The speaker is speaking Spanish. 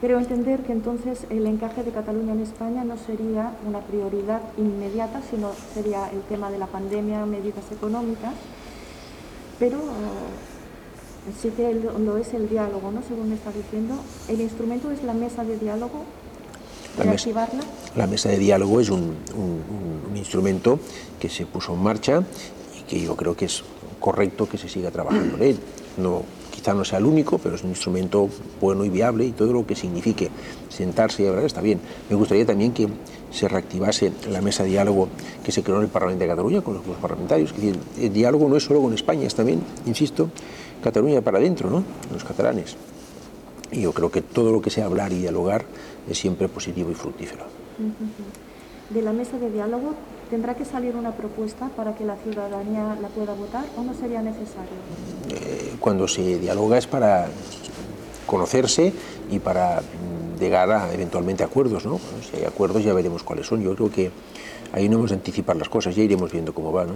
Creo entender que entonces el encaje de Cataluña en España no sería una prioridad inmediata, sino sería el tema de la pandemia, medidas económicas, pero eh, sí que lo es el diálogo, ¿no? Según me está diciendo. El instrumento es la mesa de diálogo, la. Mesa, la mesa de diálogo es un, un, un instrumento que se puso en marcha y que yo creo que es correcto que se siga trabajando en él. No, quizá no sea el único, pero es un instrumento bueno y viable y todo lo que signifique sentarse y hablar está bien. Me gustaría también que se reactivase la mesa de diálogo que se creó en el Parlamento de Cataluña con los, los parlamentarios. Es decir, el diálogo no es solo con España, es también, insisto, Cataluña para adentro, ¿no? los catalanes. Y yo creo que todo lo que sea hablar y dialogar es siempre positivo y fructífero. De la mesa de diálogo, ¿tendrá que salir una propuesta para que la ciudadanía la pueda votar o no sería necesario? Eh, cuando se dialoga es para conocerse y para llegar a eventualmente acuerdos, ¿no? Si hay acuerdos ya veremos cuáles son. Yo creo que ahí no hemos de anticipar las cosas, ya iremos viendo cómo va, ¿no?